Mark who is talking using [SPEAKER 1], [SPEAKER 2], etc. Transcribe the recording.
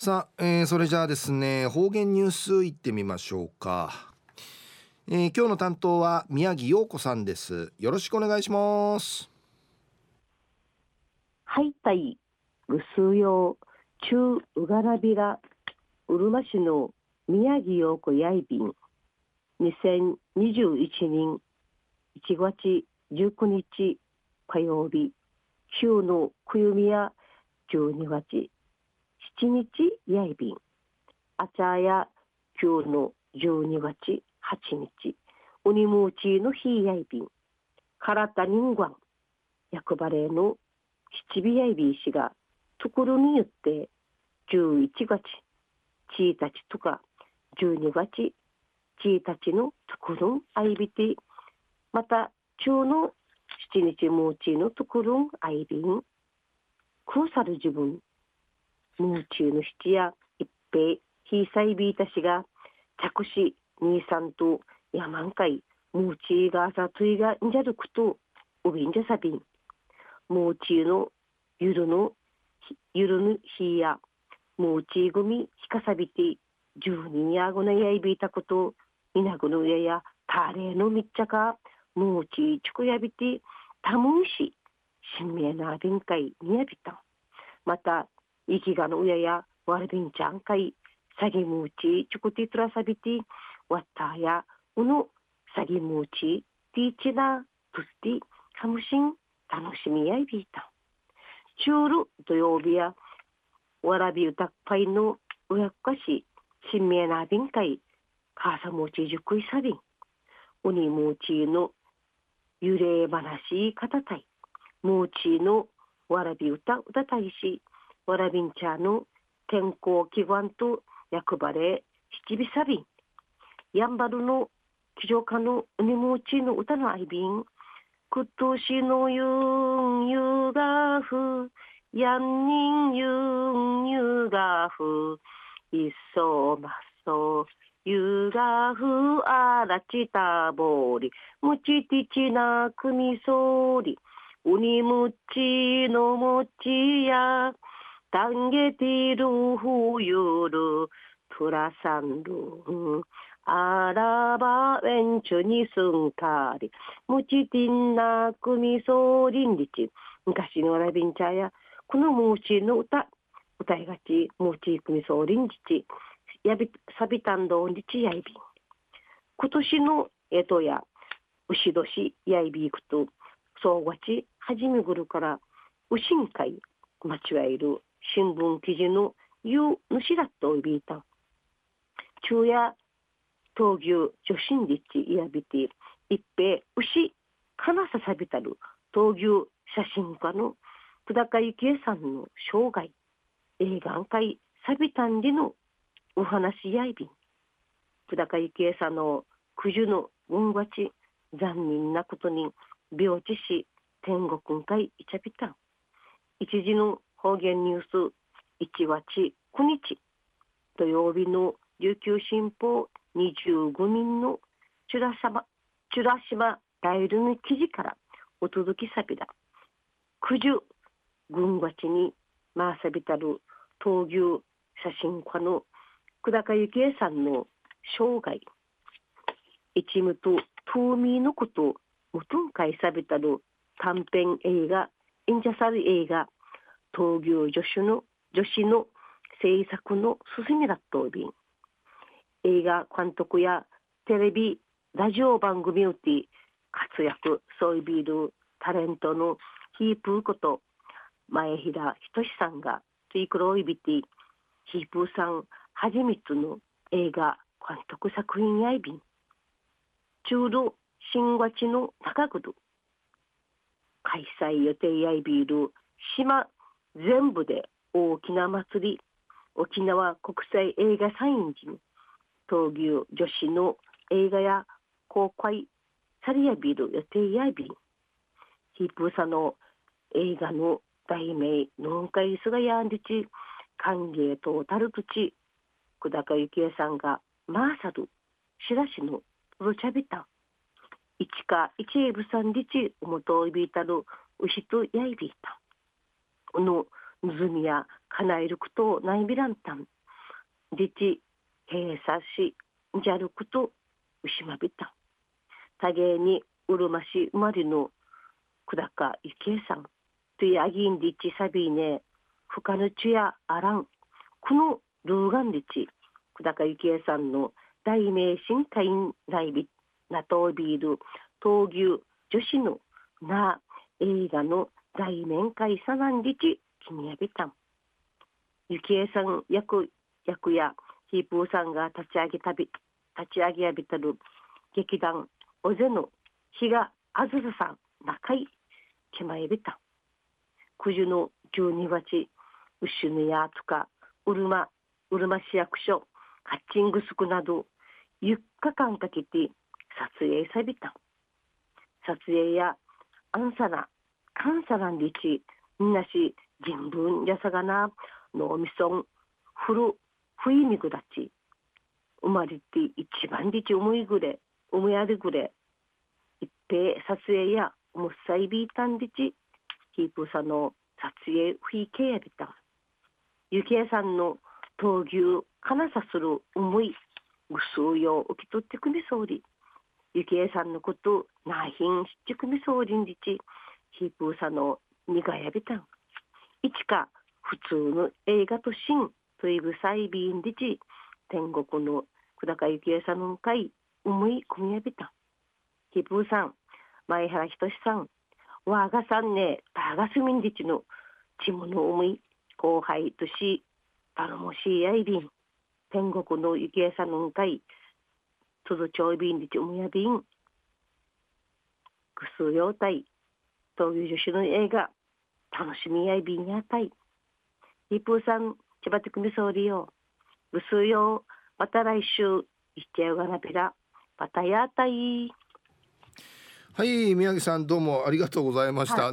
[SPEAKER 1] さあ、えー、それじゃあですね方言ニュースいってみましょうか、えー、今日の担当は宮城陽子さんです。よろしくお願いします。
[SPEAKER 2] はいたいぐすよ中うがらびらうるま市の宮城陽子やいびん。2021年1月19日火曜日週のくゆみや12月日やいびんあちゃや今日の12月8日。ウニムーチーの日やいびんからたにんがん役場例の七尾やいびん氏がところによって11月1日とか12月1日のところんあいびてまた中の7日ムーチーのところんあいびんくうさる自分。ムーチーの七や一平ひいさいびいたしが着し兄さんとやまんかいムーチーがさといがんじゃるくとおびんじゃさびん。ムーチーのゆるのゆるぬひやムーチー組ひかさびて十人やごなやいびいたこといなぐの上やたれのみっちゃかムーチーちくやびてたむんし新名なびんかいにやびた。また生きがの親やわるびんちゃんかいさぎむうちちょこてとらさびてわったやうのさぎむうちティーチナプスティかむしん楽しみやいびいたチュール土曜日やわらび歌っぱいの親っかし新名なびんかいかさもちじゅくいさびんうにむうちの幽霊話かたたいむうちのわらび歌歌たいしわらびんちゃの天候祈願と役場で七尾サビンやんばるの騎乗家のうねもうちの歌の愛瓶くとしのゆんゆがふやんにんゆんゆがふいっそまっそゆがふあらちたぼりむちてちなくみそうりうにむちのもちや 당게뒤로후유로돌아산루알아봐왼쪽이승타리무지딘나꾸미소린리지昔のラビンチャーやこのムーチーの歌歌いがちムーチークミソーリンジチやびサビタンドンリチやいびん今年のえとや牛年やいびいくとそうがちはじめぐるから牛んかい間違える 新聞記事の言う主だといびいた。昼夜闘牛女子立地やびて一平牛かなささびたる。闘牛写真家の久高幸恵さんの生涯。映画会さびたんでのお話やいびん。久高幸恵さんの九十の運がち残忍なことに病死し天国会いちゃびた。ん一時の方言ニュース1月9日土曜日の琉球新報25人のチュラサマチュラシマライルの記事からお届けさびだ。九十軍町に回さびたる闘牛写真家の久高幸恵さんの生涯。一無と島民のことをもとんかいさびたる短編映画インジャサル映画。闘牛助手の女子の制作の進みだったびん。映画監督やテレビラジオ番組をて活躍そういびるタレントのヒープーこと前平仁さんがツイクロイビティヒープーさん初めての映画監督作品やいびん。中路新月の中ぐる開催予定やいびる島全部で大きな祭り沖縄国際映画サイン人闘牛女子の映画や公開サリアビル予定やビヒープーサの映画の題名農会すがやんりち歓迎とタルトチ久高幸恵さんがマーサルしらしのプロチャビタ。一か一エブさんりちおもといびいたる牛とやいびいた。のむずみやかなえることないびらんたん自治閉鎖しじゃることうしまびた多芸にうるまし生まれの久高幸恵さん。といあぎんりちさびねふかぬちやあらん。このルーガンりち久高幸恵さんの大名神会員内ビナトービール闘牛女子のな映画の大面会さなんりちきにやびたん幸恵さん役役やヒープーさんが立ち上げたび立ち上げやびたる劇団おぜの日があずささん中井けまえびた九十の12月うしぬやとかうるまうるま市役所ハッチングスクなど4日間かけて撮影さびた撮影やアンサナカンサランリチみなし人文やさがな脳みそんふるふいみぐだち生まれて一番リチ思いぐれ思いやりぐれ一平撮影やもっさいびいたんリチヒープさんの撮影ふいけやびた。ゆきえさんの闘牛かなさする思いぐすうよ受け取ってくみそうりゆきえさんのことなひんしっちくみそうりんじち。ヒープーさのにがやびたんいちか普通の映画としんといぐさいびんりち天国の久高ゆきえさんの会思い込みやびたんヒープーさん前原ひとしさんわがさんねたがすみんじちのちもの思い後輩とし頼もしいやいびん天国のゆきえさんの会とどちょいびんりちおむやびん。ぐすようたい。闘牛女子の映画楽しみやいびんやたい。ヒープーさん千葉てくみそうりよぐすうよまた来週いっちゃよがなぴらまたやたい。
[SPEAKER 1] はい宮城さんどうもありがとうございました、はい